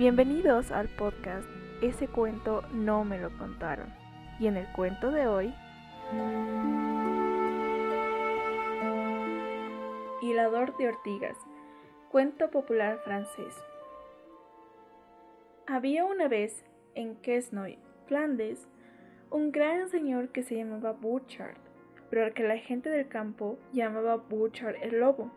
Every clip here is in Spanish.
Bienvenidos al podcast Ese cuento no me lo contaron. Y en el cuento de hoy... Hilador de ortigas. Cuento popular francés. Había una vez en Quesnoy, Flandes, un gran señor que se llamaba Burchard, pero al que la gente del campo llamaba Burchard el lobo.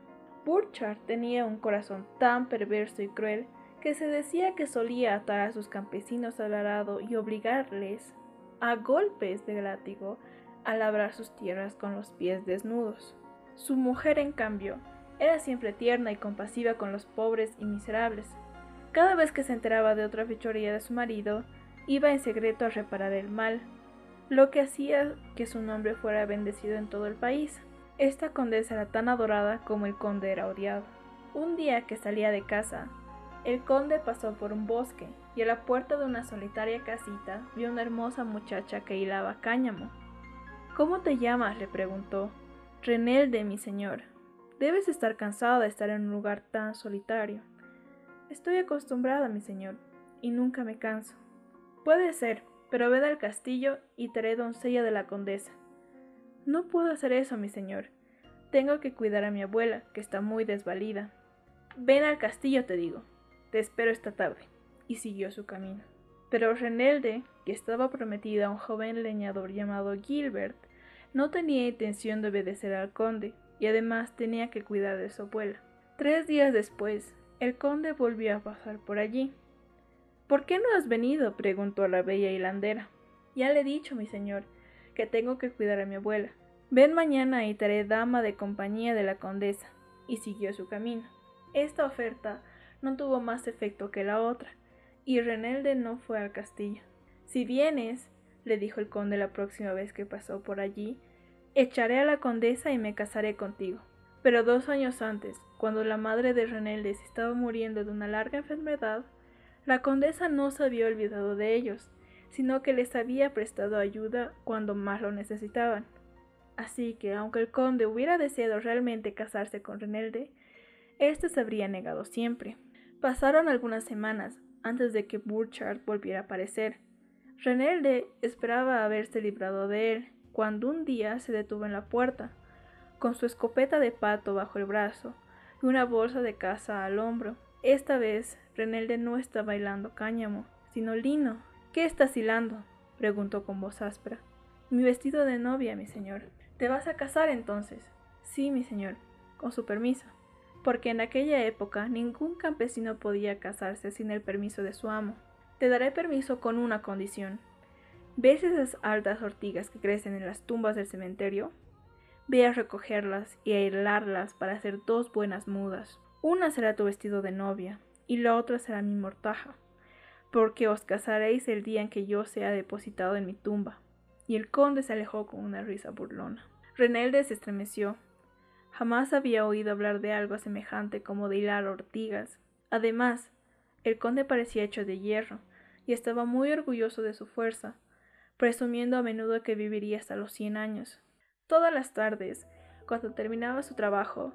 Burchard tenía un corazón tan perverso y cruel que se decía que solía atar a sus campesinos al arado y obligarles, a golpes de látigo, a labrar sus tierras con los pies desnudos. Su mujer, en cambio, era siempre tierna y compasiva con los pobres y miserables. Cada vez que se enteraba de otra fechoría de su marido, iba en secreto a reparar el mal, lo que hacía que su nombre fuera bendecido en todo el país. Esta condesa era tan adorada como el conde era odiado. Un día que salía de casa, el conde pasó por un bosque y a la puerta de una solitaria casita vio una hermosa muchacha que hilaba cáñamo. ¿Cómo te llamas? le preguntó. Renelde, mi señor. Debes estar cansada de estar en un lugar tan solitario. Estoy acostumbrada, mi señor, y nunca me canso. Puede ser, pero ved al castillo y te haré doncella de la condesa. No puedo hacer eso, mi señor. Tengo que cuidar a mi abuela, que está muy desvalida. Ven al castillo, te digo. Te espero esta tarde. Y siguió su camino. Pero Renelde, que estaba prometida a un joven leñador llamado Gilbert, no tenía intención de obedecer al conde, y además tenía que cuidar de su abuela. Tres días después, el conde volvió a pasar por allí. ¿Por qué no has venido? preguntó la bella hilandera. Ya le he dicho, mi señor, que tengo que cuidar a mi abuela. Ven mañana y te dama de compañía de la condesa. Y siguió su camino. Esta oferta no tuvo más efecto que la otra, y Renelde no fue al castillo. Si vienes, le dijo el conde la próxima vez que pasó por allí, echaré a la condesa y me casaré contigo. Pero dos años antes, cuando la madre de Renelde se estaba muriendo de una larga enfermedad, la condesa no se había olvidado de ellos, sino que les había prestado ayuda cuando más lo necesitaban. Así que, aunque el conde hubiera deseado realmente casarse con Renelde, éste se habría negado siempre. Pasaron algunas semanas antes de que Burchard volviera a aparecer. Renelde esperaba haberse librado de él, cuando un día se detuvo en la puerta, con su escopeta de pato bajo el brazo y una bolsa de caza al hombro. Esta vez Renelde no está bailando cáñamo, sino lino. ¿Qué estás hilando? preguntó con voz áspera. Mi vestido de novia, mi señor. ¿Te vas a casar entonces? Sí, mi señor, con su permiso. Porque en aquella época ningún campesino podía casarse sin el permiso de su amo. Te daré permiso con una condición. ¿Ves esas altas ortigas que crecen en las tumbas del cementerio? Ve a recogerlas y a hilarlas para hacer dos buenas mudas. Una será tu vestido de novia, y la otra será mi mortaja, porque os casaréis el día en que yo sea depositado en mi tumba. Y el conde se alejó con una risa burlona. Renelde se estremeció. Jamás había oído hablar de algo semejante como de hilar ortigas. Además, el conde parecía hecho de hierro, y estaba muy orgulloso de su fuerza, presumiendo a menudo que viviría hasta los cien años. Todas las tardes, cuando terminaba su trabajo,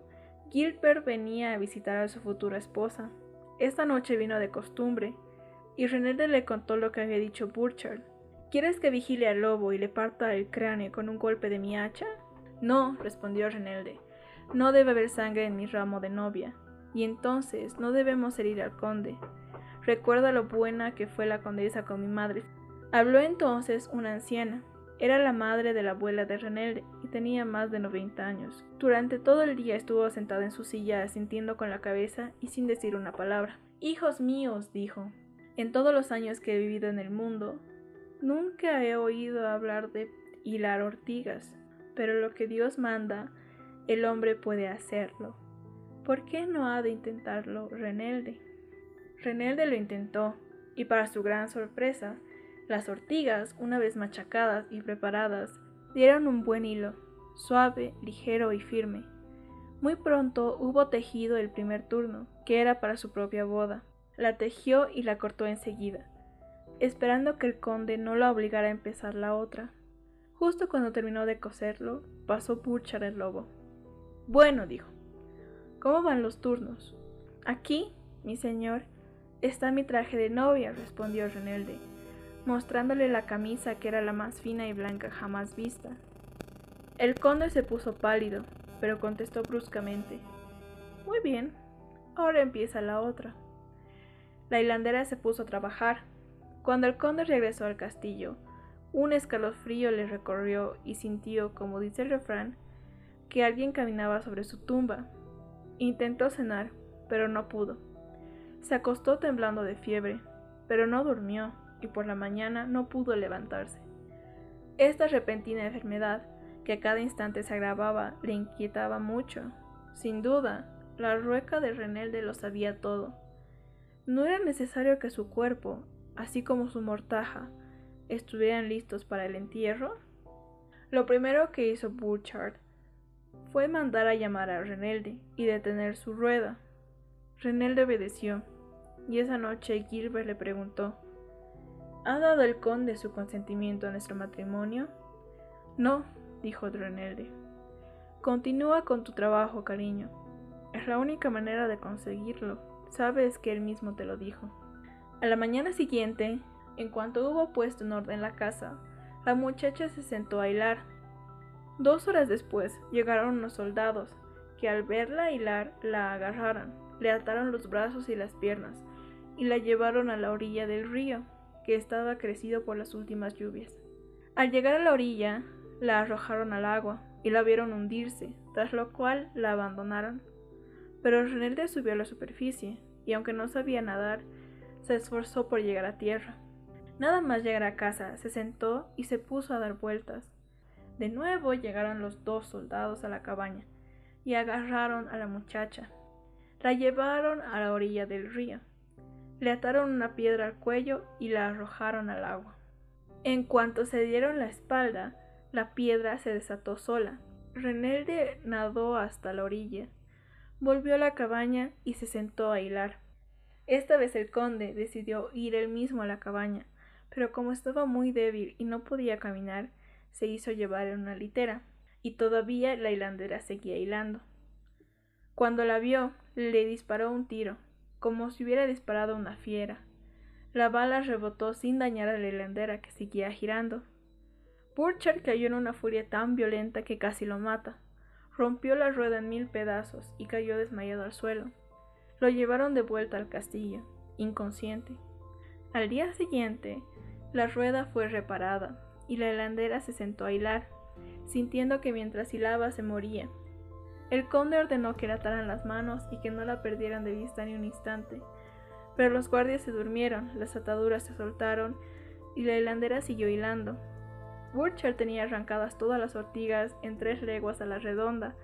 Gilbert venía a visitar a su futura esposa. Esta noche vino de costumbre, y Renelde le contó lo que había dicho Burchard. ¿Quieres que vigile al lobo y le parta el cráneo con un golpe de mi hacha? No, respondió Renelde. No debe haber sangre en mi ramo de novia, y entonces no debemos herir al conde. Recuerda lo buena que fue la condesa con mi madre. Habló entonces una anciana, era la madre de la abuela de Renelde y tenía más de 90 años. Durante todo el día estuvo sentada en su silla asintiendo con la cabeza y sin decir una palabra. Hijos míos, dijo, en todos los años que he vivido en el mundo, nunca he oído hablar de hilar ortigas, pero lo que Dios manda, el hombre puede hacerlo. ¿Por qué no ha de intentarlo Renelde? Renelde lo intentó, y para su gran sorpresa, las ortigas, una vez machacadas y preparadas, dieron un buen hilo, suave, ligero y firme. Muy pronto hubo tejido el primer turno, que era para su propia boda. La tejió y la cortó enseguida, esperando que el conde no la obligara a empezar la otra. Justo cuando terminó de coserlo, pasó Burchard el lobo. Bueno, dijo, ¿cómo van los turnos? Aquí, mi señor, Está mi traje de novia, respondió Renelde, mostrándole la camisa que era la más fina y blanca jamás vista. El conde se puso pálido, pero contestó bruscamente. Muy bien, ahora empieza la otra. La hilandera se puso a trabajar. Cuando el conde regresó al castillo, un escalofrío le recorrió y sintió, como dice el refrán, que alguien caminaba sobre su tumba. Intentó cenar, pero no pudo. Se acostó temblando de fiebre, pero no durmió y por la mañana no pudo levantarse. Esta repentina enfermedad, que a cada instante se agravaba, le inquietaba mucho. Sin duda, la rueca de Renelde lo sabía todo. No era necesario que su cuerpo, así como su mortaja, estuvieran listos para el entierro. Lo primero que hizo Burchard fue mandar a llamar a Renelde y detener su rueda. Renelde obedeció, y esa noche Gilbert le preguntó ¿Ha dado el conde su consentimiento a nuestro matrimonio? No, dijo Renelde. Continúa con tu trabajo, cariño. Es la única manera de conseguirlo. Sabes que él mismo te lo dijo. A la mañana siguiente, en cuanto hubo puesto en orden la casa, la muchacha se sentó a hilar. Dos horas después llegaron unos soldados, que al verla hilar la agarraron, le ataron los brazos y las piernas, y la llevaron a la orilla del río que estaba crecido por las últimas lluvias. Al llegar a la orilla, la arrojaron al agua y la vieron hundirse, tras lo cual la abandonaron. Pero Renelde subió a la superficie, y aunque no sabía nadar, se esforzó por llegar a tierra. Nada más llegar a casa, se sentó y se puso a dar vueltas. De nuevo llegaron los dos soldados a la cabaña y agarraron a la muchacha. La llevaron a la orilla del río. Le ataron una piedra al cuello y la arrojaron al agua. En cuanto se dieron la espalda, la piedra se desató sola. Renelde nadó hasta la orilla, volvió a la cabaña y se sentó a hilar. Esta vez el conde decidió ir él mismo a la cabaña, pero como estaba muy débil y no podía caminar, se hizo llevar en una litera, y todavía la hilandera seguía hilando. Cuando la vio, le disparó un tiro, como si hubiera disparado una fiera. La bala rebotó sin dañar a la hilandera que seguía girando. Burchard cayó en una furia tan violenta que casi lo mata. Rompió la rueda en mil pedazos y cayó desmayado al suelo. Lo llevaron de vuelta al castillo, inconsciente. Al día siguiente, la rueda fue reparada y la hilandera se sentó a hilar, sintiendo que mientras hilaba se moría. El conde ordenó que le ataran las manos y que no la perdieran de vista ni un instante. Pero los guardias se durmieron, las ataduras se soltaron y la hilandera siguió hilando. Burchard tenía arrancadas todas las ortigas en tres leguas a la redonda.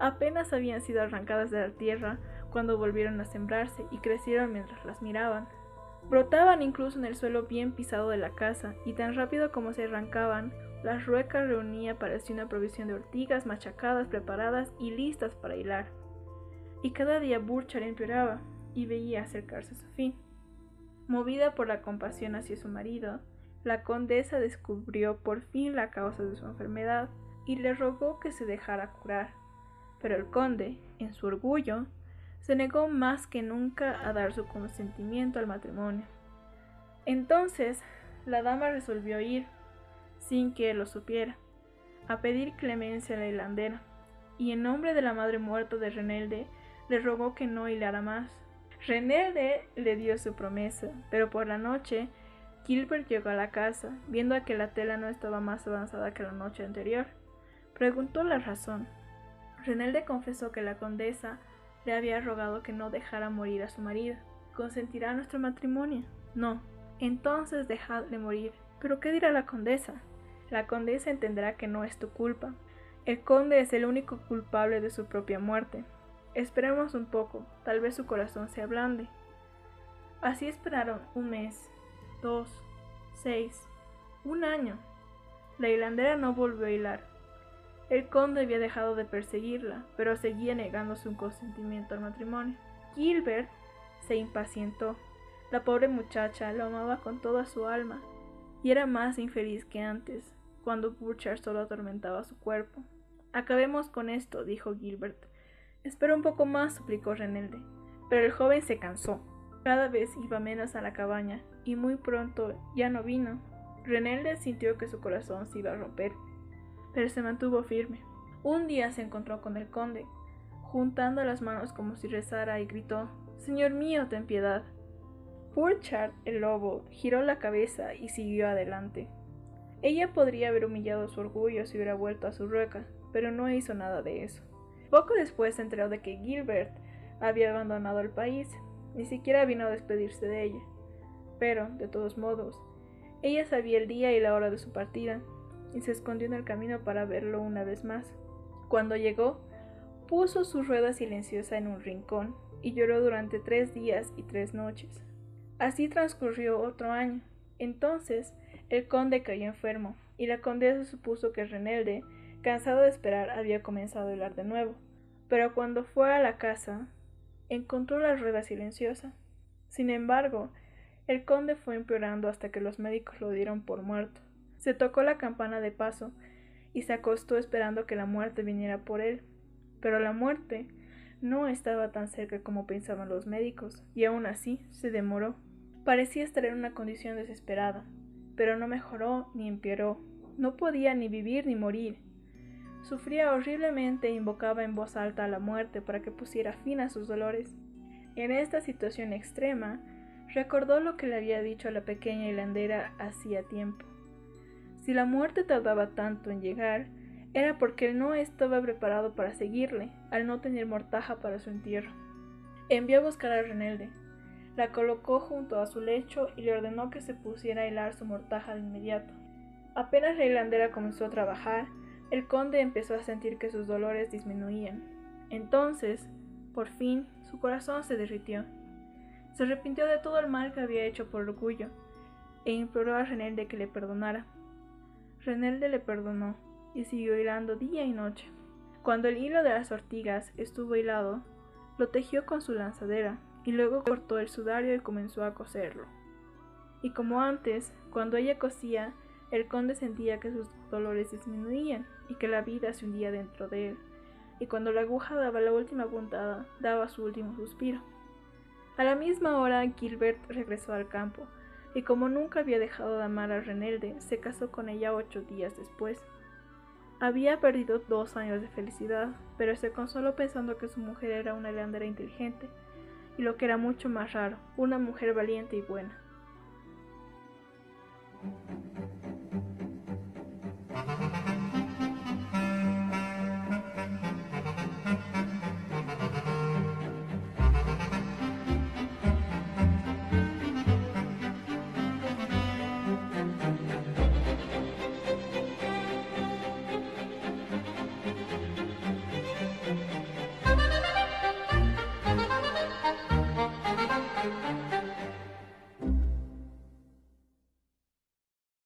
Apenas habían sido arrancadas de la tierra cuando volvieron a sembrarse y crecieron mientras las miraban. Brotaban incluso en el suelo bien pisado de la casa, y tan rápido como se arrancaban, las ruecas reunía parecía una provisión de ortigas machacadas, preparadas y listas para hilar. Y cada día Burchard empeoraba y veía acercarse su fin. Movida por la compasión hacia su marido, la condesa descubrió por fin la causa de su enfermedad y le rogó que se dejara curar. Pero el conde, en su orgullo, se negó más que nunca a dar su consentimiento al matrimonio. Entonces, la dama resolvió ir sin que él lo supiera, a pedir clemencia a la hilandera, y en nombre de la madre muerta de Renelde le rogó que no hilara más. Renelde le dio su promesa, pero por la noche Gilbert llegó a la casa, viendo que la tela no estaba más avanzada que la noche anterior. Preguntó la razón. Renelde confesó que la condesa le había rogado que no dejara morir a su marido. ¿Consentirá nuestro matrimonio? No. Entonces dejadle morir. ¿Pero qué dirá la condesa? La condesa entenderá que no es tu culpa. El conde es el único culpable de su propia muerte. Esperemos un poco, tal vez su corazón se ablande. Así esperaron un mes, dos, seis, un año. La hilandera no volvió a hilar. El conde había dejado de perseguirla, pero seguía negándose un consentimiento al matrimonio. Gilbert se impacientó. La pobre muchacha lo amaba con toda su alma y era más infeliz que antes, cuando Burchard solo atormentaba su cuerpo. Acabemos con esto, dijo Gilbert. Espera un poco más, suplicó Renelde. Pero el joven se cansó. Cada vez iba menos a la cabaña y muy pronto ya no vino. Renelde sintió que su corazón se iba a romper, pero se mantuvo firme. Un día se encontró con el conde, juntando las manos como si rezara y gritó Señor mío, ten piedad. Burchard, el lobo, giró la cabeza y siguió adelante. Ella podría haber humillado su orgullo si hubiera vuelto a su rueca, pero no hizo nada de eso. Poco después se enteró de que Gilbert había abandonado el país, ni siquiera vino a despedirse de ella. Pero, de todos modos, ella sabía el día y la hora de su partida, y se escondió en el camino para verlo una vez más. Cuando llegó, puso su rueda silenciosa en un rincón y lloró durante tres días y tres noches. Así transcurrió otro año. Entonces, el conde cayó enfermo, y la condesa supuso que Renelde, cansado de esperar, había comenzado a hablar de nuevo. Pero cuando fue a la casa, encontró la rueda silenciosa. Sin embargo, el conde fue empeorando hasta que los médicos lo dieron por muerto. Se tocó la campana de paso y se acostó esperando que la muerte viniera por él. Pero la muerte no estaba tan cerca como pensaban los médicos, y aún así se demoró. Parecía estar en una condición desesperada, pero no mejoró ni empeoró. No podía ni vivir ni morir. Sufría horriblemente e invocaba en voz alta a la muerte para que pusiera fin a sus dolores. En esta situación extrema, recordó lo que le había dicho a la pequeña hilandera hacía tiempo. Si la muerte tardaba tanto en llegar, era porque él no estaba preparado para seguirle, al no tener mortaja para su entierro. Envió a buscar a Renelde, la colocó junto a su lecho y le ordenó que se pusiera a hilar su mortaja de inmediato. Apenas la hilandera comenzó a trabajar, el conde empezó a sentir que sus dolores disminuían. Entonces, por fin, su corazón se derritió. Se arrepintió de todo el mal que había hecho por orgullo e imploró a Renelde que le perdonara. Renelde le perdonó y siguió hilando día y noche. Cuando el hilo de las ortigas estuvo hilado, lo tejió con su lanzadera y luego cortó el sudario y comenzó a coserlo. Y como antes, cuando ella cosía, el conde sentía que sus dolores disminuían y que la vida se hundía dentro de él, y cuando la aguja daba la última puntada, daba su último suspiro. A la misma hora, Gilbert regresó al campo, y como nunca había dejado de amar a Renelde, se casó con ella ocho días después. Había perdido dos años de felicidad, pero se consoló pensando que su mujer era una leandera inteligente, y lo que era mucho más raro, una mujer valiente y buena.